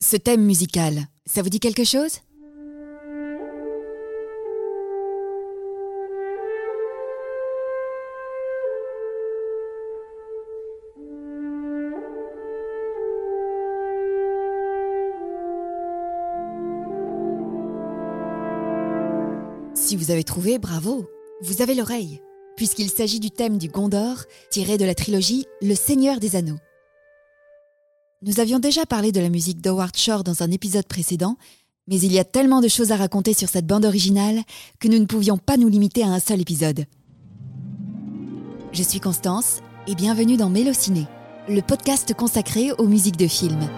Ce thème musical, ça vous dit quelque chose? Si vous avez trouvé, bravo, vous avez l'oreille, puisqu'il s'agit du thème du Gondor, tiré de la trilogie Le Seigneur des Anneaux. Nous avions déjà parlé de la musique d'Howard Shore dans un épisode précédent, mais il y a tellement de choses à raconter sur cette bande originale que nous ne pouvions pas nous limiter à un seul épisode. Je suis Constance et bienvenue dans Mélociné, le podcast consacré aux musiques de films.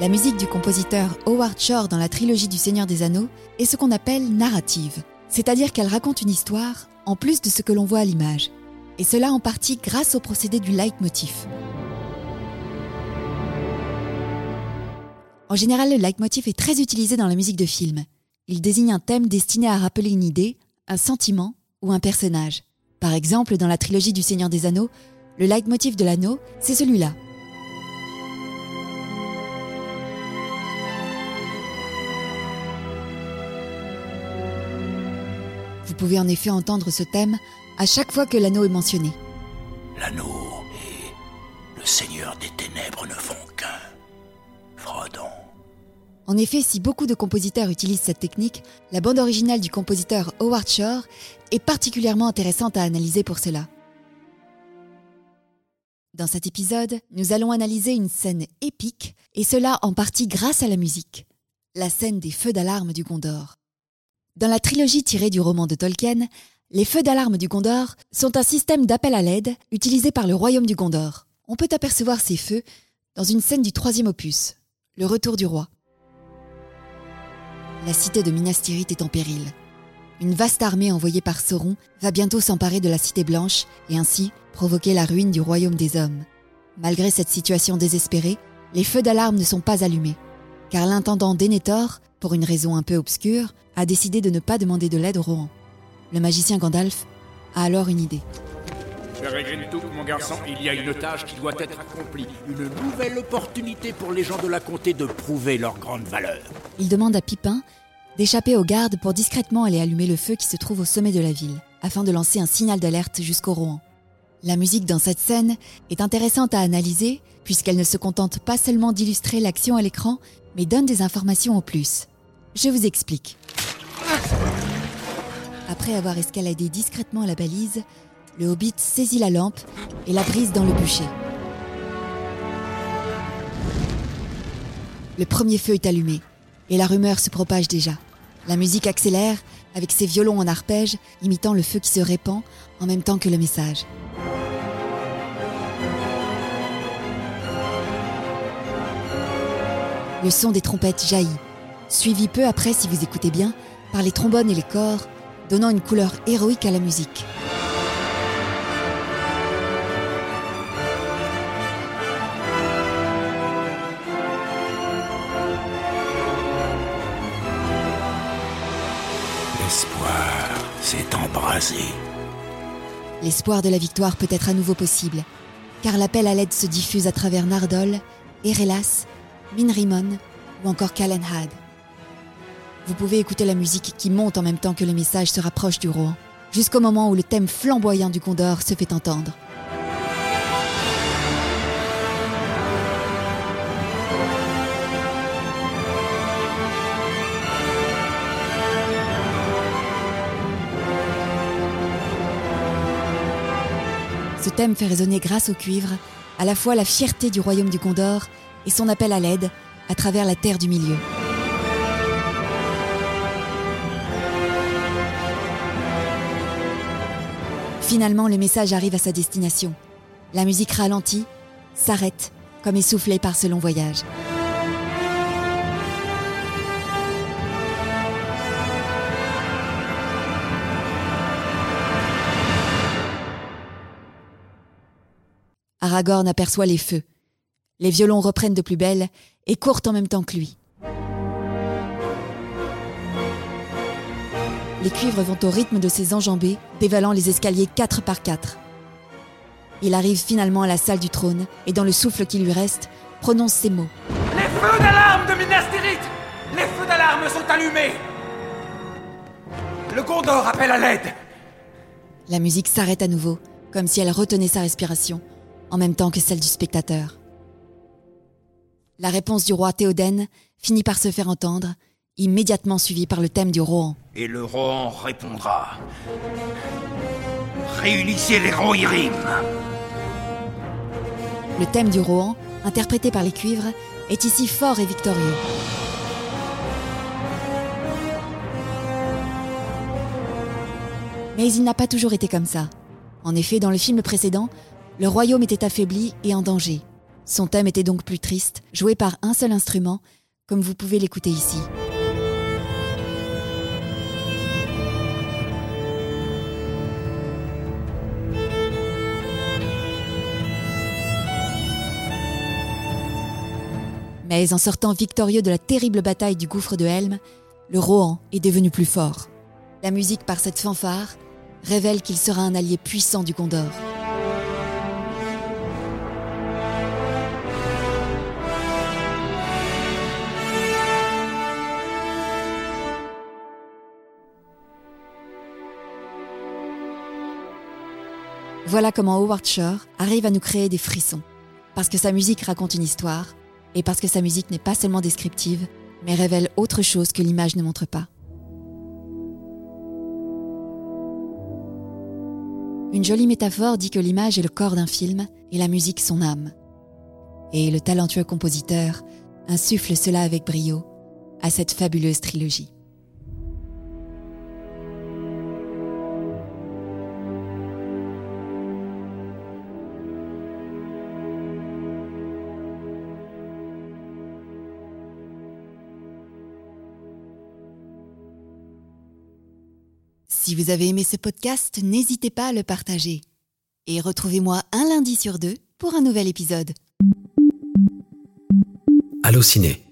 La musique du compositeur Howard Shore dans la trilogie du Seigneur des Anneaux est ce qu'on appelle narrative, c'est-à-dire qu'elle raconte une histoire en plus de ce que l'on voit à l'image, et cela en partie grâce au procédé du leitmotiv. En général, le leitmotiv est très utilisé dans la musique de film. Il désigne un thème destiné à rappeler une idée, un sentiment ou un personnage. Par exemple, dans la trilogie du Seigneur des Anneaux, le leitmotiv de l'anneau, c'est celui-là, pouvez en effet entendre ce thème à chaque fois que l'anneau est mentionné. L'anneau et le Seigneur des Ténèbres ne font qu'un. Frodon. En effet, si beaucoup de compositeurs utilisent cette technique, la bande originale du compositeur Howard Shore est particulièrement intéressante à analyser pour cela. Dans cet épisode, nous allons analyser une scène épique, et cela en partie grâce à la musique, la scène des feux d'alarme du Gondor. Dans la trilogie tirée du roman de Tolkien, les feux d'alarme du Gondor sont un système d'appel à l'aide utilisé par le royaume du Gondor. On peut apercevoir ces feux dans une scène du troisième opus, Le Retour du Roi. La cité de Minas Tirith est en péril. Une vaste armée envoyée par Sauron va bientôt s'emparer de la Cité Blanche et ainsi provoquer la ruine du royaume des hommes. Malgré cette situation désespérée, les feux d'alarme ne sont pas allumés, car l'intendant Denethor pour une raison un peu obscure, a décidé de ne pas demander de l'aide au Rohan. Le magicien Gandalf a alors une idée. tout, mon garçon, il y a une tâche qui doit être accomplie. Une nouvelle opportunité pour les gens de la comté de prouver leur grande valeur. Il demande à Pipin d'échapper aux gardes pour discrètement aller allumer le feu qui se trouve au sommet de la ville, afin de lancer un signal d'alerte jusqu'au Rohan. La musique dans cette scène est intéressante à analyser, puisqu'elle ne se contente pas seulement d'illustrer l'action à l'écran, mais donne des informations en plus. Je vous explique. Après avoir escaladé discrètement la balise, le hobbit saisit la lampe et la brise dans le bûcher. Le premier feu est allumé et la rumeur se propage déjà. La musique accélère avec ses violons en arpège imitant le feu qui se répand en même temps que le message. Le son des trompettes jaillit, suivi peu après, si vous écoutez bien, par les trombones et les corps, donnant une couleur héroïque à la musique. L'espoir s'est embrasé. L'espoir de la victoire peut être à nouveau possible, car l'appel à l'aide se diffuse à travers Nardol, Erelas Minrimon ou encore Kalenhad. Vous pouvez écouter la musique qui monte en même temps que les messages se rapprochent du roi, jusqu'au moment où le thème flamboyant du Condor se fait entendre. Ce thème fait résonner grâce au cuivre à la fois la fierté du royaume du Condor et son appel à l'aide à travers la terre du milieu. Finalement, le message arrive à sa destination. La musique ralentit, s'arrête, comme essoufflée par ce long voyage. Aragorn aperçoit les feux les violons reprennent de plus belle et courent en même temps que lui. Les cuivres vont au rythme de ses enjambées, dévalant les escaliers quatre par quatre. Il arrive finalement à la salle du trône et, dans le souffle qui lui reste, prononce ces mots. Les feux d'alarme de Minas Tirith Les feux d'alarme sont allumés Le Gondor appelle à l'aide La musique s'arrête à nouveau, comme si elle retenait sa respiration, en même temps que celle du spectateur. La réponse du roi Théoden finit par se faire entendre, immédiatement suivie par le thème du Rohan. Et le Rohan répondra. Réunissez les Rohirrim Le thème du Rohan, interprété par les cuivres, est ici fort et victorieux. Mais il n'a pas toujours été comme ça. En effet, dans le film précédent, le royaume était affaibli et en danger. Son thème était donc plus triste, joué par un seul instrument, comme vous pouvez l'écouter ici. Mais en sortant victorieux de la terrible bataille du gouffre de Helm, le Rohan est devenu plus fort. La musique par cette fanfare révèle qu'il sera un allié puissant du Gondor. Voilà comment Howard Shore arrive à nous créer des frissons. Parce que sa musique raconte une histoire, et parce que sa musique n'est pas seulement descriptive, mais révèle autre chose que l'image ne montre pas. Une jolie métaphore dit que l'image est le corps d'un film et la musique son âme. Et le talentueux compositeur insuffle cela avec brio à cette fabuleuse trilogie. Si vous avez aimé ce podcast, n'hésitez pas à le partager. Et retrouvez-moi un lundi sur deux pour un nouvel épisode. Allociné,